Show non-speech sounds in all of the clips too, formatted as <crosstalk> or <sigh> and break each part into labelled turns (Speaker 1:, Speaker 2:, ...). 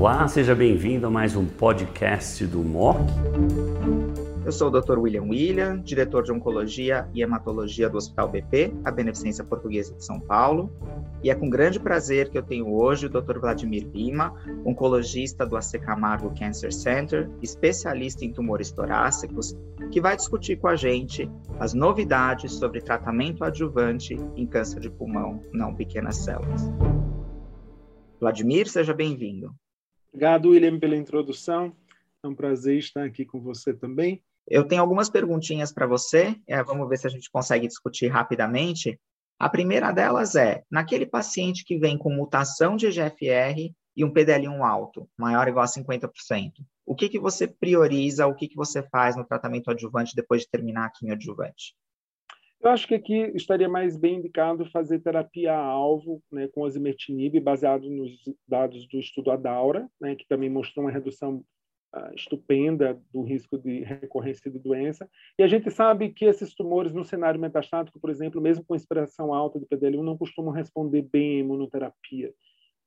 Speaker 1: Olá, seja bem-vindo a mais um podcast do MOC.
Speaker 2: Eu sou o Dr. William William, diretor de Oncologia e Hematologia do Hospital BP, a Beneficência Portuguesa de São Paulo, e é com grande prazer que eu tenho hoje o Dr. Vladimir Lima, oncologista do AC Camargo Cancer Center, especialista em tumores torácicos, que vai discutir com a gente as novidades sobre tratamento adjuvante em câncer de pulmão não pequenas células. Vladimir, seja bem-vindo.
Speaker 3: Obrigado, William, pela introdução. É um prazer estar aqui com você também.
Speaker 2: Eu tenho algumas perguntinhas para você, é, vamos ver se a gente consegue discutir rapidamente. A primeira delas é: naquele paciente que vem com mutação de EGFR e um PDL1 alto, maior ou igual a 50%, o que, que você prioriza, o que, que você faz no tratamento adjuvante depois de terminar a quimioadjuvante?
Speaker 3: Eu acho que aqui estaria mais bem indicado fazer terapia-alvo né, com osimertinib, baseado nos dados do estudo ADAURA, né, que também mostrou uma redução uh, estupenda do risco de recorrência de doença. E a gente sabe que esses tumores no cenário metastático, por exemplo, mesmo com expressão alta de PDL1, não costumam responder bem à imunoterapia.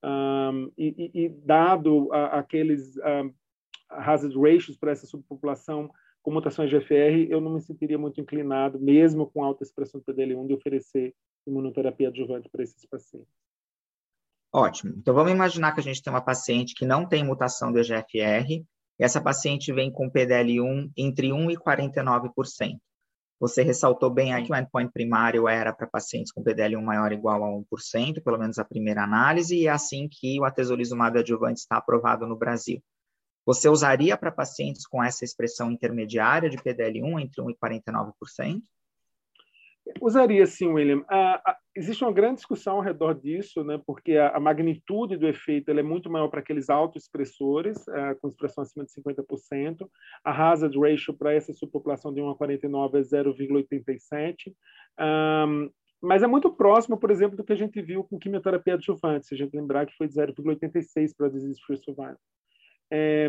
Speaker 3: Um, e, e, dado aqueles uh, hazard ratios para essa subpopulação com mutações GFR, eu não me sentiria muito inclinado, mesmo com alta expressão do PDL1, de oferecer imunoterapia adjuvante para esses pacientes.
Speaker 2: Ótimo. Então, vamos imaginar que a gente tem uma paciente que não tem mutação do EGFR, e essa paciente vem com PDL1 entre 1 e 49%. Você ressaltou bem aí que o endpoint primário era para pacientes com PDL1 maior ou igual a 1%, pelo menos a primeira análise, e é assim que o atezolizumab adjuvante está aprovado no Brasil. Você usaria para pacientes com essa expressão intermediária de PDL1 entre 1 e 49%?
Speaker 3: Usaria sim, William. Ah, ah, existe uma grande discussão ao redor disso, né, porque a, a magnitude do efeito é muito maior para aqueles autoexpressores, ah, com expressão acima de 50%. A hazard ratio para essa subpopulação de 1 a 49 é 0,87. Um, mas é muito próximo, por exemplo, do que a gente viu com quimioterapia adjuvante, se a gente lembrar que foi de 0,86 para disease-free survival. É,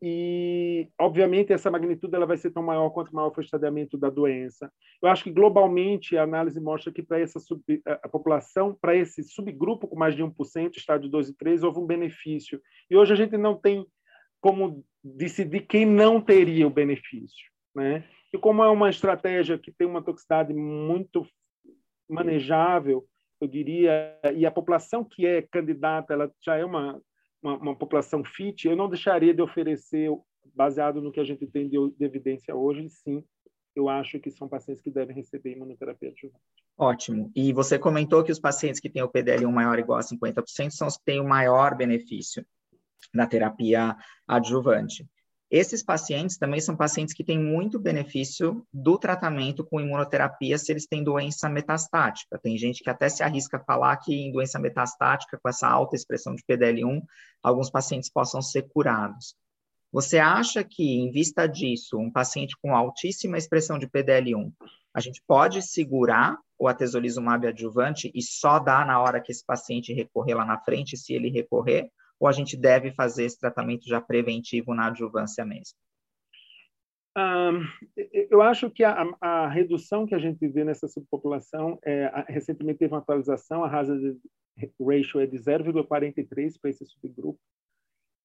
Speaker 3: e, obviamente, essa magnitude ela vai ser tão maior quanto maior for o estadiamento da doença. Eu acho que, globalmente, a análise mostra que para essa sub, a população, para esse subgrupo com mais de 1%, estádio 2 e 3, houve um benefício. E hoje a gente não tem como decidir quem não teria o benefício. Né? E como é uma estratégia que tem uma toxicidade muito manejável, eu diria, e a população que é candidata, ela já é uma uma, uma, população fit, eu não deixaria de oferecer, baseado no que a gente tem de, de evidência hoje, sim, eu acho que são pacientes que devem receber imunoterapia adjuvante.
Speaker 2: Ótimo. E você comentou que os pacientes que têm o PDL1 maior ou igual a 50% são os que têm o maior benefício na terapia adjuvante. Esses pacientes também são pacientes que têm muito benefício do tratamento com imunoterapia se eles têm doença metastática. Tem gente que até se arrisca a falar que em doença metastática, com essa alta expressão de PDL1, alguns pacientes possam ser curados. Você acha que, em vista disso, um paciente com altíssima expressão de PDL1, a gente pode segurar o atezolizumab adjuvante e só dar na hora que esse paciente recorrer lá na frente, se ele recorrer? Ou a gente deve fazer esse tratamento já preventivo na adjuvância mesmo?
Speaker 3: Um, eu acho que a, a, redução que a gente vê nessa subpopulação, é, recentemente teve uma atualização, a hazard ratio é de 0,43 para esse subgrupo.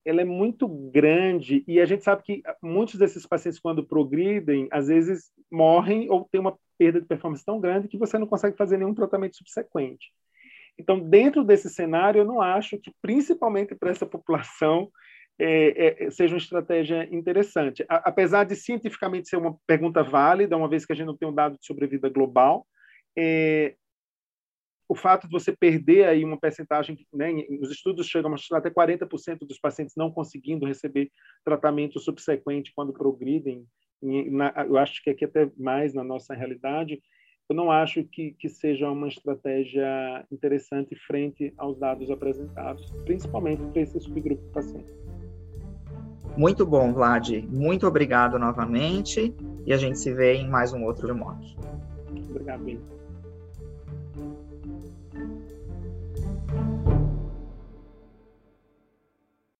Speaker 3: Ela é muito grande e a gente sabe que muitos desses pacientes, quando progridem, às vezes morrem ou têm uma perda de performance tão grande que você não consegue fazer nenhum tratamento subsequente. Então, dentro desse cenário, eu não acho que, principalmente para essa população, <laughs> é, é, seja uma estratégia interessante. A, apesar de cientificamente ser uma pergunta válida, uma vez que a gente não tem um dado de sobrevida global, é, o fato de você perder aí uma percentagem, né, os estudos chegam a mostrar até 40% dos pacientes não conseguindo receber tratamento subsequente quando progridem, na, eu acho que aqui até mais na nossa realidade, eu não acho que, que seja uma estratégia interessante frente aos dados apresentados, principalmente para esse subgrupo de pacientes.
Speaker 2: Muito bom, Vlad. Muito obrigado novamente e a gente se vê em mais um outro remoto.
Speaker 3: Obrigado, Bim.